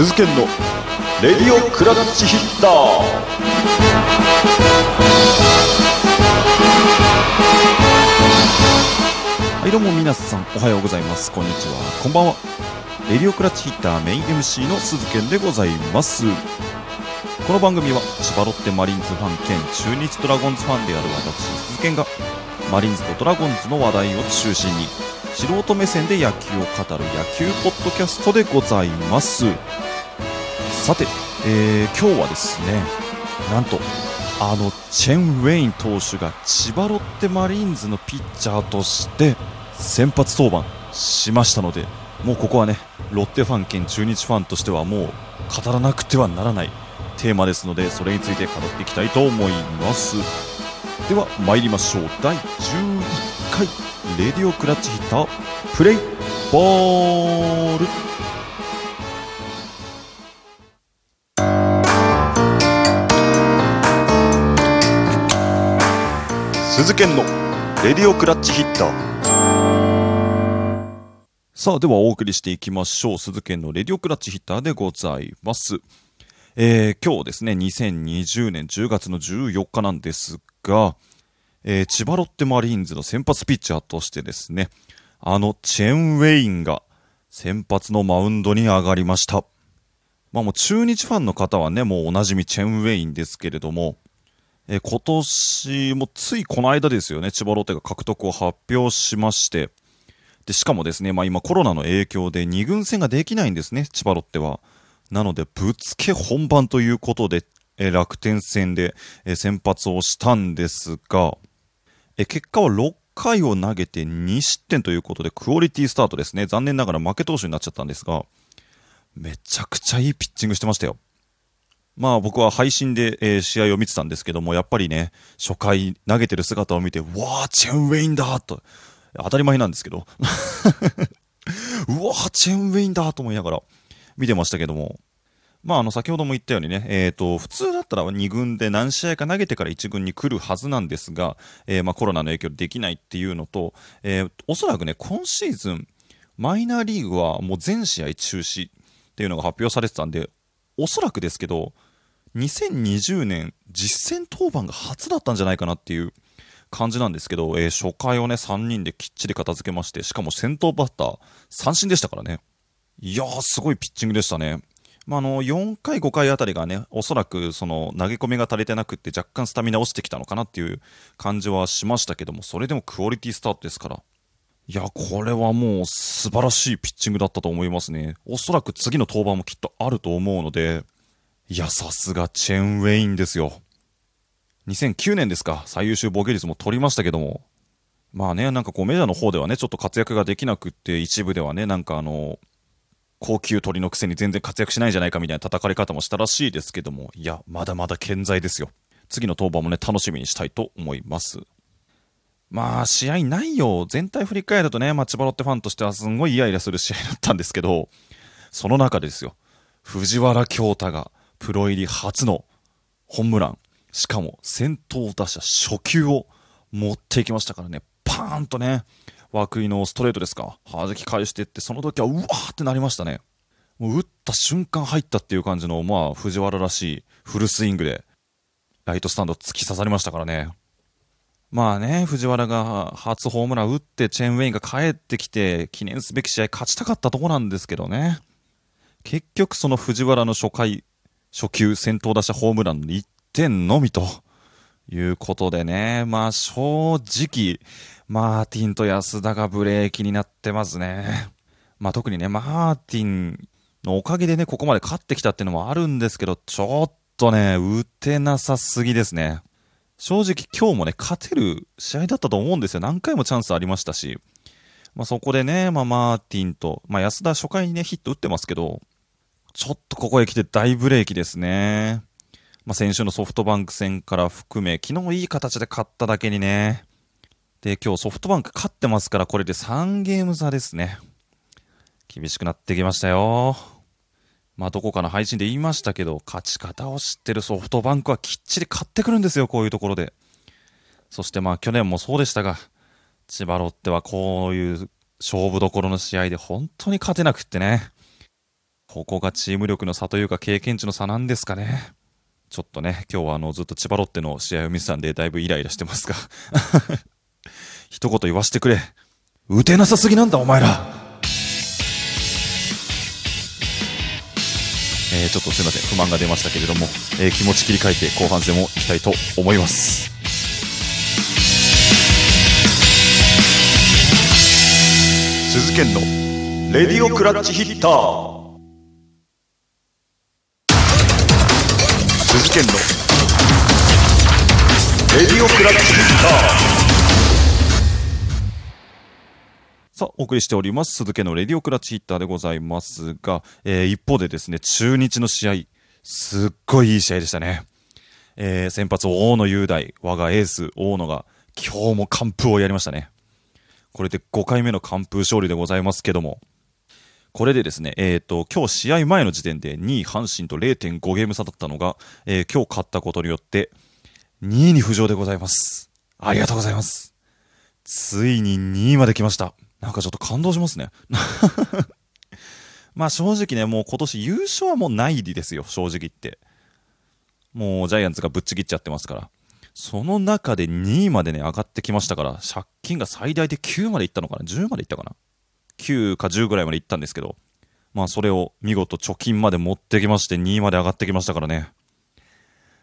鈴研の。レディオクラッチヒッター。はいどうも皆さんおはようございます。こんにちは。こんばんは。レディオクラッチヒッターメイン MC の鈴健でございます。この番組は千葉ロッテマリーンズファン兼中日ドラゴンズファンである私鈴健がマリーンズとドラゴンズの話題を中心に素人目線で野球を語る野球ポッドキャストでございます。さて、えー今日はですねなんとあのチェン・ウェイン投手が千葉ロッテマリーンズのピッチャーとして先発登板しましたのでもうここはねロッテファン兼中日ファンとしてはもう語らなくてはならないテーマですのでそれについて語っていきたいと思います。では参りましょう。第11回レディオクラッチヒッタープレイボール。鈴研のレディオクラッチヒッターさあ、ではお送りしていきましょう。鈴研のレディオクラッチヒッターでございます。えー、今日ですね、2020年10月の14日なんですが、えー千葉ロッテマリーンズの先発ピッチャーとしてですね、あのチェン・ウェインが先発のマウンドに上がりました。まあもう中日ファンの方はね、もうおなじみチェン・ウェインですけれども、えー今年もついこの間ですよね、千葉ロッテが獲得を発表しまして、でしかもですね、まあ、今コロナの影響で2軍戦ができないんですね、千葉ロッテは。なので、ぶつけ本番ということで、え楽天戦で、え先発をしたんですが、え結果は6回を投げて2失点ということで、クオリティスタートですね。残念ながら負け投手になっちゃったんですが、めちゃくちゃいいピッチングしてましたよ。まあ僕は配信で、えー試合を見てたんですけども、やっぱりね、初回投げてる姿を見て、わー、チェンウェインだと、当たり前なんですけど、うわー、チェンウェインだと思いながら見てましたけども、まあ、あの先ほども言ったようにね、えー、と普通だったら2軍で何試合か投げてから1軍に来るはずなんですが、えーまあ、コロナの影響でできないっていうのと、えーおそらくね、今シーズン、マイナーリーグはもう全試合中止っていうのが発表されてたんで、おそらくですけど、2020年、実戦登板が初だったんじゃないかなっていう感じなんですけど、えー初回をね、3人できっちり片付けまして、しかも先頭バッター、三振でしたからね。いやー、すごいピッチングでしたね。まあ、あの、4回、5回あたりがね、おそらく、その、投げ込みが足りてなくって、若干スタミナ落ちてきたのかなっていう感じはしましたけども、それでもクオリティスタートですから。いや、これはもう素晴らしいピッチングだったと思いますね。おそらく次の登板もきっとあると思うので、いや、さすがチェンウェインですよ。2009年ですか、最優秀防御率も取りましたけども、まあね、なんかこうメジャーの方ではね、ちょっと活躍ができなくって、一部ではね、なんかあの、高級鳥のくせに全然活躍しないんじゃないかみたいな叩かれ方もしたらしいですけども、いや、まだまだ健在ですよ。次の登板もね、楽しみにしたいと思います。まあ、試合内容全体振り返るとね、まあ、千葉ロッテファンとしてはすんごいイライラする試合だったんですけど、その中ですよ、藤原京太がプロ入り初のホームラン、しかも先頭打者初球を持っていきましたからね、パーンとね、涌井のストレートですか、弾き返していって、その時はうわーってなりましたね。もう打った瞬間入ったっていう感じの、まあ、藤原らしいフルスイングで、ライトスタンド突き刺さりましたからね。まあね、藤原が初ホームラン打って、チェンウェインが帰ってきて、記念すべき試合勝ちたかったとこなんですけどね。結局その藤原の初回、初球先頭打者ホームランの1点のみということでね、まあ正直、マーティンと安田がブレーキになってますね。まあ特にね、マーティンのおかげでね、ここまで勝ってきたっていうのもあるんですけど、ちょっとね、打てなさすぎですね。正直今日もね、勝てる試合だったと思うんですよ。何回もチャンスありましたし。まあそこでね、まあマーティンと、まあ安田初回にね、ヒット打ってますけど、ちょっとここへ来て大ブレーキですね。まあ先週のソフトバンク戦から含め、昨日いい形で勝っただけにね。で、今日ソフトバンク勝ってますから、これで3ゲーム差ですね。厳しくなってきましたよ。まあ、どこかの配信で言いましたけど、勝ち方を知ってるソフトバンクはきっちり勝ってくるんですよ、こういうところで。そしてまあ、去年もそうでしたが、千葉ロッテはこういう勝負どころの試合で本当に勝てなくってね。ここがチーム力の差というか経験値の差なんですかね。ちょっとね、今日はあのずっと千葉ロッテの試合を見てたんで、だいぶイライラしてますが。一言言わしてくれ。打てなさすぎなんだ、お前ら。えー、ちょっとすいません、不満が出ましたけれども、えー、気持ち切り替えて後半戦も行きたいと思います。鈴研の。レディオクラッチヒッター。鈴研の。レディオクラッチヒッター。さあ、お送りしております、鈴木のレディオクラッチヒッターでございますが、えー一方でですね、中日の試合、すっごいいい試合でしたね。えー先発大野雄大、我がエース大野が、今日も完封をやりましたね。これで5回目の完封勝利でございますけども、これでですね、えっ、と、今日試合前の時点で2位阪神と0.5ゲーム差だったのが、えー今日勝ったことによって、2位に浮上でございます。ありがとうございます。ついに2位まで来ました。なんかちょっと感動しますね。まあ正直ね、もう今年優勝はもうないですよ、正直言って。もうジャイアンツがぶっちぎっちゃってますから。その中で2位までね、上がってきましたから、借金が最大で9までいったのかな ?10 までいったかな ?9 か10ぐらいまでいったんですけど、まあそれを見事貯金まで持ってきまして2位まで上がってきましたからね。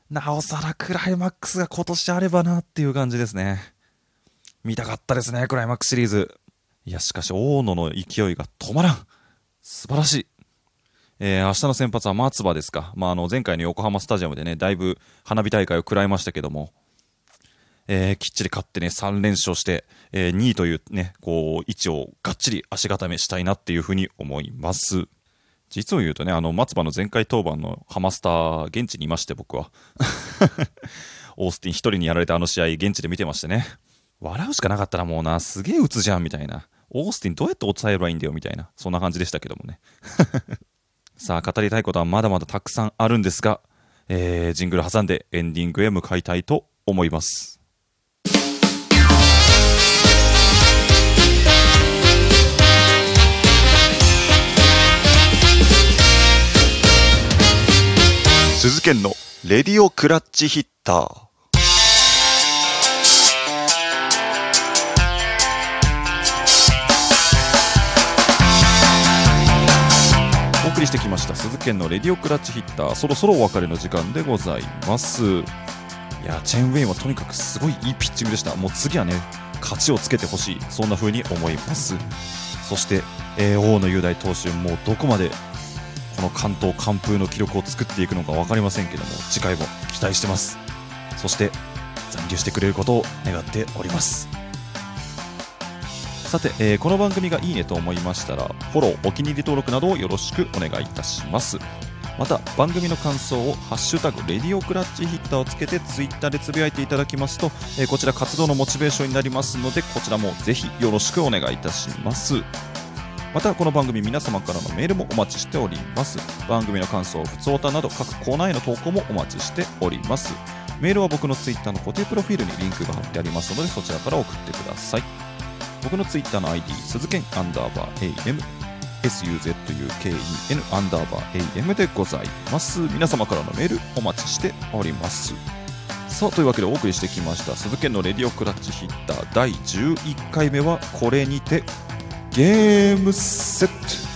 なおさらクライマックスが今年あればなっていう感じですね。見たかったですね、クライマックスシリーズ。いや、しかし、大野の勢いが止まらん。素晴らしい。えー、明日の先発は松葉ですか。まあ、あの、前回の横浜スタジアムでね、だいぶ花火大会を食らいましたけども、えー、きっちり勝ってね、3連勝して、えー、2位というね、こう、位置をがっちり足固めしたいなっていうふうに思います。実を言うとね、あの、松葉の前回登板のハマスター、現地にいまして、僕は。オースティン一人にやられたあの試合、現地で見てましてね。笑うしかなかったらもうな、すげえ打つじゃん、みたいな。オースティンどうやって抑えればいいんだよ、みたいな。そんな感じでしたけどもね。さあ、語りたいことはまだまだたくさんあるんですが、えー、ジングル挟んでエンディングへ向かいたいと思います。鈴研のレディオクラッチヒッター送りしてきました鈴研のレディオクラッチヒッター。そろそろお別れの時間でございます。いやチェンウェイはとにかくすごいいいピッチングでした。もう次はね勝ちをつけてほしい。そんな風に思います。そして、えー大野雄大投手もうどこまでこの関東完封の記録を作っていくのか分かりませんけども次回も期待してます。そして残留してくれることを願っております。さて、えーこの番組がいいねと思いましたらフォローお気に入り登録などをよろしくお願いいたします。また番組の感想を「ハッシュタグレディオクラッチヒッター」をつけてツイッターでつぶやいていただきますと、えーこちら活動のモチベーションになりますのでこちらもぜひよろしくお願いいたします。またこの番組皆様からのメールもお待ちしております。番組の感想ふつおたなど各コーナーへの投稿もお待ちしております。メールは僕のツイッターの固定プロフィールにリンクが貼ってありますのでそちらから送ってください。僕のツイッターの ID 鈴剣アンダーバー AM SUZUKEN アンダーバー AM でございます。皆様からのメールお待ちしております。さあというわけでお送りしてきました鈴剣のレディオクラッチヒッター第11回目はこれにてゲームセット。